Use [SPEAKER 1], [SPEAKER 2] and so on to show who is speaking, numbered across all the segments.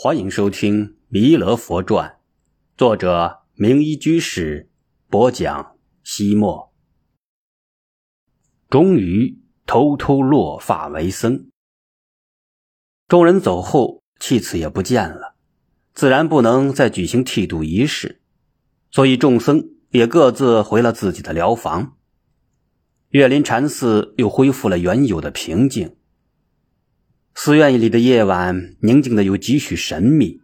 [SPEAKER 1] 欢迎收听《弥勒佛传》，作者明一居士播讲。西莫终于偷偷落发为僧。众人走后，弃子也不见了，自然不能再举行剃度仪式，所以众僧也各自回了自己的疗房。岳林禅寺又恢复了原有的平静。寺院里的夜晚宁静的有几许神秘，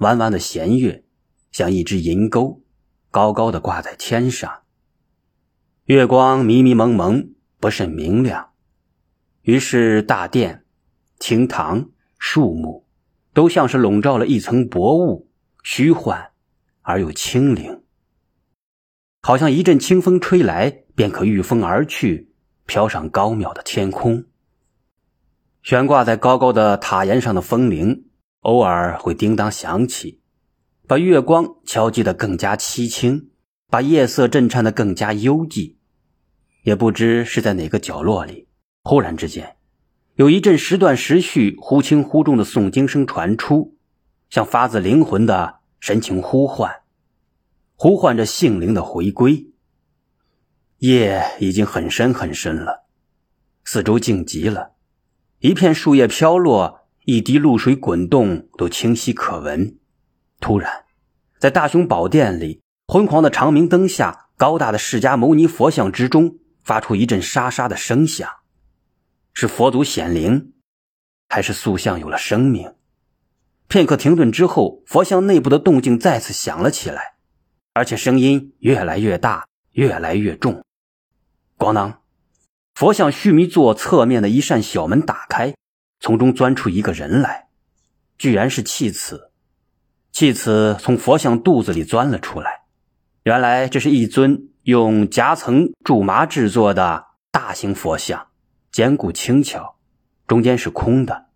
[SPEAKER 1] 弯弯的弦月像一只银钩，高高的挂在天上。月光迷迷蒙蒙，不甚明亮。于是大殿、厅堂、树木，都像是笼罩了一层薄雾，虚幻而又清灵，好像一阵清风吹来，便可御风而去，飘上高渺的天空。悬挂在高高的塔檐上的风铃，偶尔会叮当响起，把月光敲击得更加凄清，把夜色震颤得更加幽寂。也不知是在哪个角落里，忽然之间，有一阵时断时续、忽轻忽重的诵经声传出，像发自灵魂的深情呼唤，呼唤着性灵的回归。夜已经很深很深了，四周静极了。一片树叶飘落，一滴露水滚动，都清晰可闻。突然，在大雄宝殿里，昏黄的长明灯下，高大的释迦牟尼佛像之中，发出一阵沙沙的声响。是佛祖显灵，还是塑像有了生命？片刻停顿之后，佛像内部的动静再次响了起来，而且声音越来越大，越来越重。咣当！佛像须弥座侧面的一扇小门打开，从中钻出一个人来，居然是弃子。弃子从佛像肚子里钻了出来，原来这是一尊用夹层苎麻制作的大型佛像，坚固轻巧，中间是空的。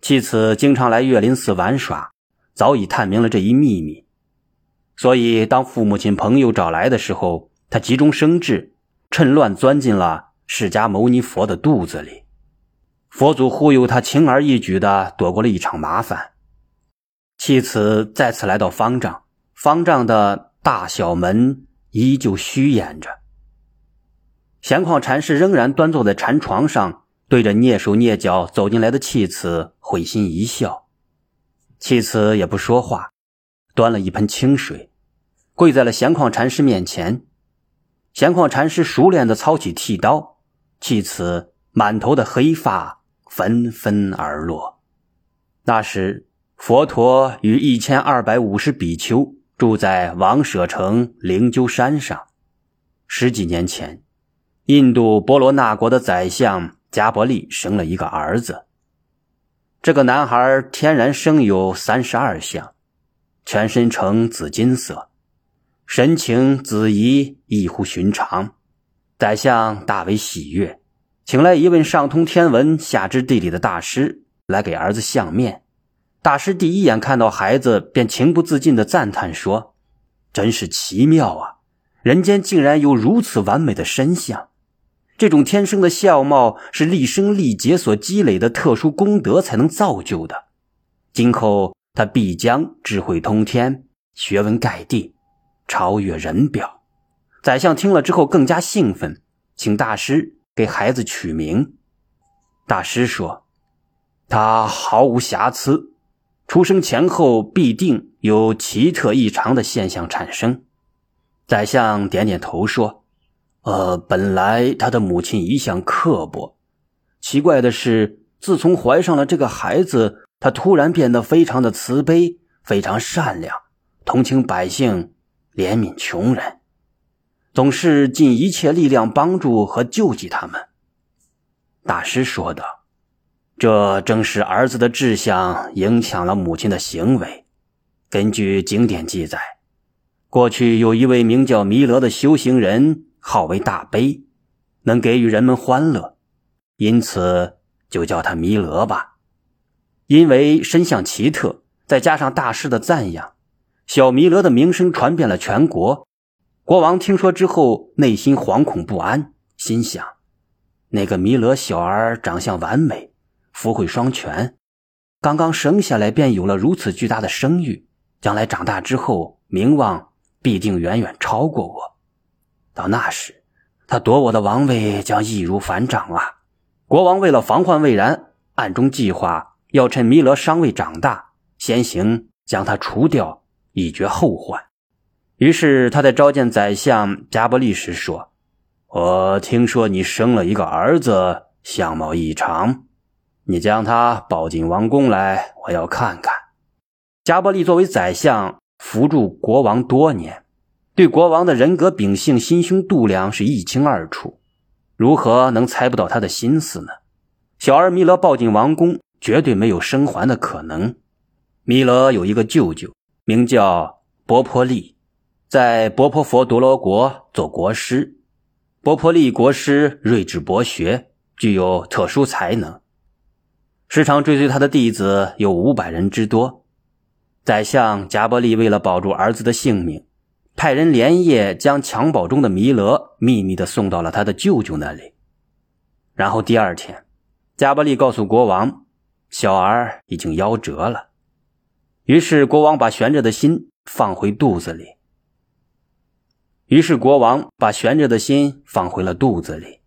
[SPEAKER 1] 弃子经常来岳林寺玩耍，早已探明了这一秘密，所以当父母亲朋友找来的时候，他急中生智，趁乱钻进了。释迦牟尼佛的肚子里，佛祖忽悠他，轻而易举的躲过了一场麻烦。弃子再次来到方丈，方丈的大小门依旧虚掩着。闲旷禅师仍然端坐在禅床上，对着蹑手蹑脚走进来的弃子会心一笑。弃子也不说话，端了一盆清水，跪在了闲旷禅师面前。闲旷禅师熟练的操起剃刀。弃此满头的黑发纷纷而落。那时，佛陀与一千二百五十比丘住在王舍城灵鹫山上。十几年前，印度波罗那国的宰相加伯利生了一个儿子。这个男孩天然生有三十二相，全身呈紫金色，神情子怡，异乎寻常。宰相大为喜悦，请来一位上通天文、下知地理的大师来给儿子相面。大师第一眼看到孩子，便情不自禁地赞叹说：“真是奇妙啊！人间竟然有如此完美的身相。这种天生的相貌是立生历劫所积累的特殊功德才能造就的。今后他必将智慧通天，学问盖地，超越人表。”宰相听了之后更加兴奋，请大师给孩子取名。大师说：“他毫无瑕疵，出生前后必定有奇特异常的现象产生。”宰相点点头说：“呃，本来他的母亲一向刻薄，奇怪的是，自从怀上了这个孩子，他突然变得非常的慈悲，非常善良，同情百姓，怜悯穷人。”总是尽一切力量帮助和救济他们。大师说道：“这正是儿子的志向影响了母亲的行为。根据经典记载，过去有一位名叫弥勒的修行人，号为大悲，能给予人们欢乐，因此就叫他弥勒吧。因为身相奇特，再加上大师的赞扬，小弥勒的名声传遍了全国。”国王听说之后，内心惶恐不安，心想：那个弥勒小儿长相完美，福慧双全，刚刚生下来便有了如此巨大的声誉，将来长大之后名望必定远远超过我。到那时，他夺我的王位将易如反掌啊！国王为了防患未然，暗中计划要趁弥勒尚未长大，先行将他除掉，以绝后患。于是他在召见宰相加伯利时说：“我听说你生了一个儿子，相貌异常，你将他抱进王宫来，我要看看。”加伯利作为宰相，辅助国王多年。对国王的人格秉性、心胸度量是一清二楚，如何能猜不到他的心思呢？小儿弥勒抱进王宫，绝对没有生还的可能。弥勒有一个舅舅，名叫波婆利，在波婆佛多罗国做国师。波婆利国师睿智博学，具有特殊才能，时常追随他的弟子有五百人之多。宰相贾伯利为了保住儿子的性命。派人连夜将襁褓中的弥勒秘密的送到了他的舅舅那里，然后第二天，加伯利告诉国王，小儿已经夭折了。于是国王把悬着的心放回肚子里。于是国王把悬着的心放回了肚子里。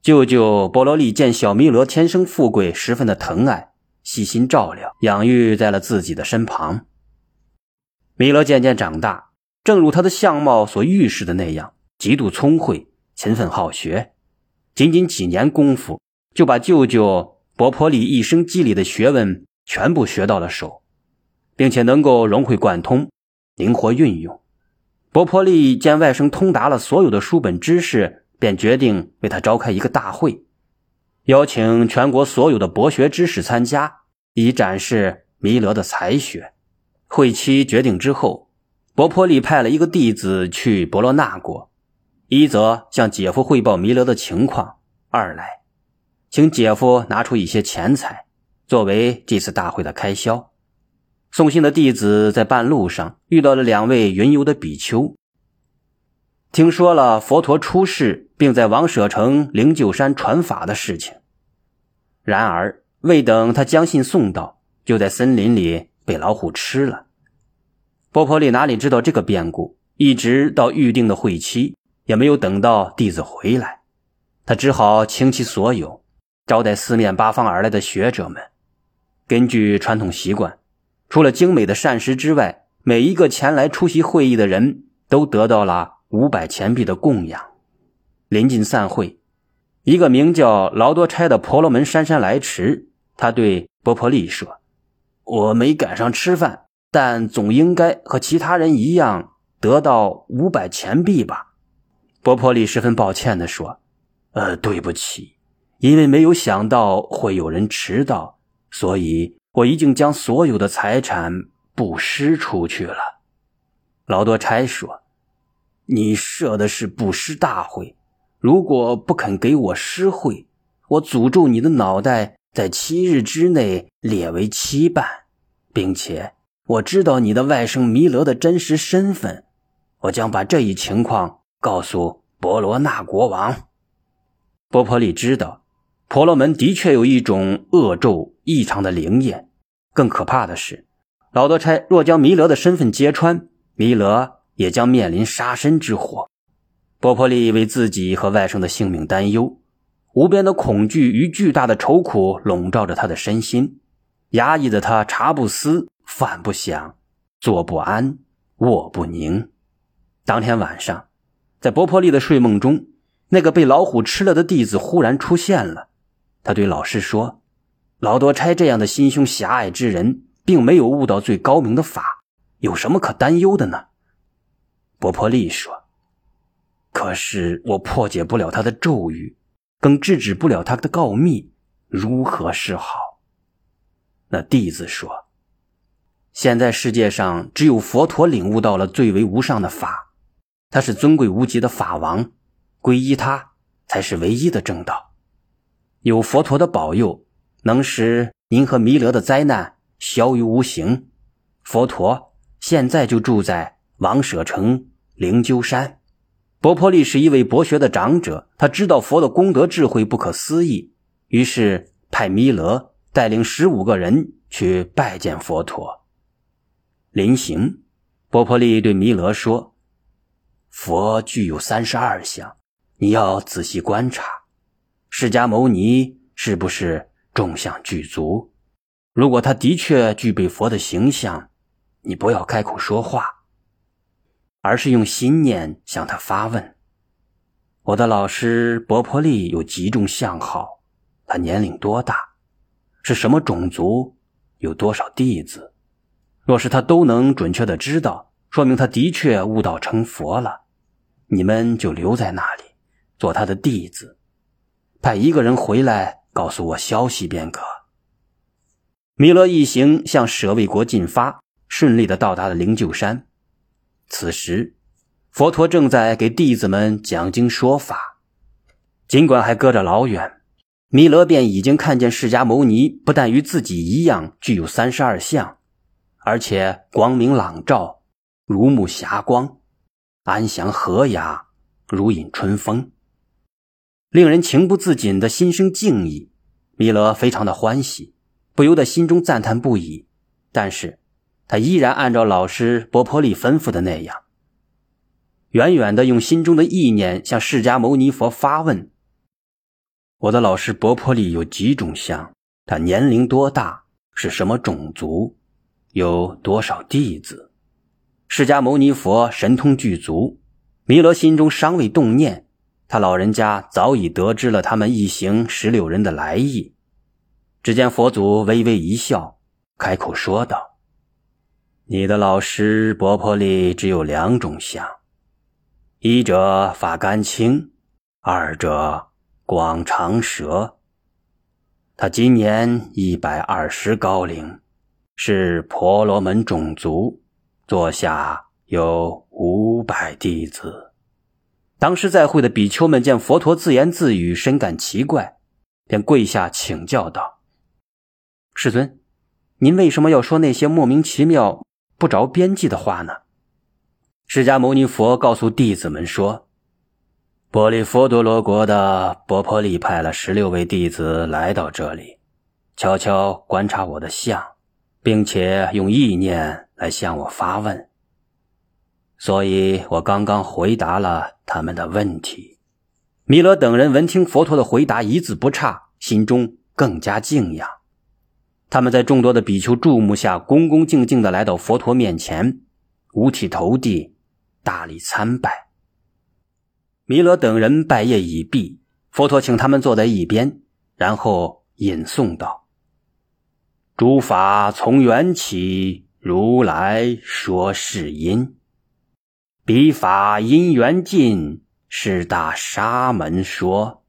[SPEAKER 1] 舅舅波罗利见小弥勒天生富贵，十分的疼爱，细心照料，养育在了自己的身旁。弥勒渐渐长大，正如他的相貌所预示的那样，极度聪慧、勤奋好学。仅仅几年功夫，就把舅舅伯婆利一生积累的学问全部学到了手，并且能够融会贯通、灵活运用。伯婆利见外甥通达了所有的书本知识，便决定为他召开一个大会，邀请全国所有的博学之士参加，以展示弥勒的才学。会期决定之后，伯婆利派了一个弟子去伯罗纳国，一则向姐夫汇报弥勒的情况，二来请姐夫拿出一些钱财作为这次大会的开销。送信的弟子在半路上遇到了两位云游的比丘，听说了佛陀出世并在王舍城灵鹫山传法的事情，然而未等他将信送到，就在森林里。被老虎吃了。波婆利哪里知道这个变故？一直到预定的会期，也没有等到弟子回来，他只好倾其所有招待四面八方而来的学者们。根据传统习惯，除了精美的膳食之外，每一个前来出席会议的人都得到了五百钱币的供养。临近散会，一个名叫劳多差的婆罗门姗姗来迟，他对波婆利说。我没赶上吃饭，但总应该和其他人一样得到五百钱币吧？波波利十分抱歉地说：“呃，对不起，因为没有想到会有人迟到，所以我已经将所有的财产布施出去了。”劳多差说：“你设的是布施大会，如果不肯给我施惠，我诅咒你的脑袋。”在七日之内列为七瓣，并且我知道你的外甥弥勒的真实身份，我将把这一情况告诉波罗那国王。波婆利知道，婆罗门的确有一种恶咒异常的灵验。更可怕的是，老多差若将弥勒的身份揭穿，弥勒也将面临杀身之祸。波婆利为自己和外甥的性命担忧。无边的恐惧与巨大的愁苦笼罩着他的身心，压抑的他茶不思，饭不想，坐不安，卧不宁。当天晚上，在波婆利的睡梦中，那个被老虎吃了的弟子忽然出现了。他对老师说：“老多差这样的心胸狭隘之人，并没有悟到最高明的法，有什么可担忧的呢？”波婆利说：“可是我破解不了他的咒语。”更制止不了他的告密，如何是好？那弟子说：“现在世界上只有佛陀领悟到了最为无上的法，他是尊贵无极的法王，皈依他才是唯一的正道。有佛陀的保佑，能使您和弥勒的灾难消于无形。佛陀现在就住在王舍城灵鹫山。”波婆利是一位博学的长者，他知道佛的功德智慧不可思议，于是派弥勒带领十五个人去拜见佛陀。临行，波婆利对弥勒说：“佛具有三十二相，你要仔细观察，释迦牟尼是不是众相具足？如果他的确具备佛的形象，你不要开口说话，而是用心念向他发问。我的老师波婆利有几种相好？他年龄多大？是什么种族？有多少弟子？”若是他都能准确的知道，说明他的确悟道成佛了。你们就留在那里，做他的弟子，派一个人回来告诉我消息便可。弥勒一行向舍卫国进发，顺利的到达了灵鹫山。此时，佛陀正在给弟子们讲经说法。尽管还隔着老远，弥勒便已经看见释迦牟尼不但与自己一样具有三十二相。而且光明朗照，如沐霞光，安详和雅，如饮春风，令人情不自禁的心生敬意。弥勒非常的欢喜，不由得心中赞叹不已。但是，他依然按照老师波婆利吩咐的那样，远远的用心中的意念向释迦牟尼佛发问：“我的老师波婆利有几种相？他年龄多大？是什么种族？”有多少弟子？释迦牟尼佛神通具足，弥勒心中尚未动念，他老人家早已得知了他们一行十六人的来意。只见佛祖微微一笑，开口说道：“你的老师波婆利只有两种相，一者法干青，二者广长舌。他今年一百二十高龄。”是婆罗门种族，座下有五百弟子。当时在会的比丘们见佛陀自言自语，深感奇怪，便跪下请教道：“世尊，您为什么要说那些莫名其妙、不着边际的话呢？”释迦牟尼佛告诉弟子们说：“波利佛多罗国的波婆利派了十六位弟子来到这里，悄悄观察我的相。”并且用意念来向我发问，所以我刚刚回答了他们的问题。弥勒等人闻听佛陀的回答一字不差，心中更加敬仰。他们在众多的比丘注目下，恭恭敬敬地来到佛陀面前，五体投地，大礼参拜。弥勒等人拜业已毕，佛陀请他们坐在一边，然后引诵道。诸法从缘起，如来说是因；比法因缘尽，是大沙门说。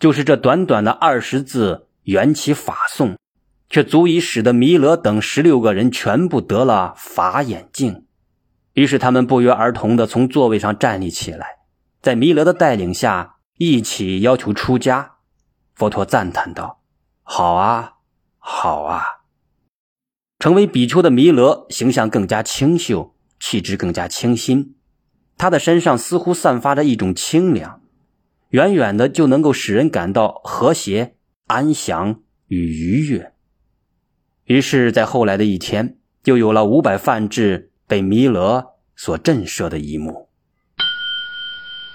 [SPEAKER 1] 就是这短短的二十字缘起法颂，却足以使得弥勒等十六个人全部得了法眼镜。于是他们不约而同地从座位上站立起来，在弥勒的带领下，一起要求出家。佛陀赞叹道：“好啊！”好啊！成为比丘的弥勒形象更加清秀，气质更加清新。他的身上似乎散发着一种清凉，远远的就能够使人感到和谐、安详与愉悦。于是，在后来的一天，就有了五百梵志被弥勒所震慑的一幕。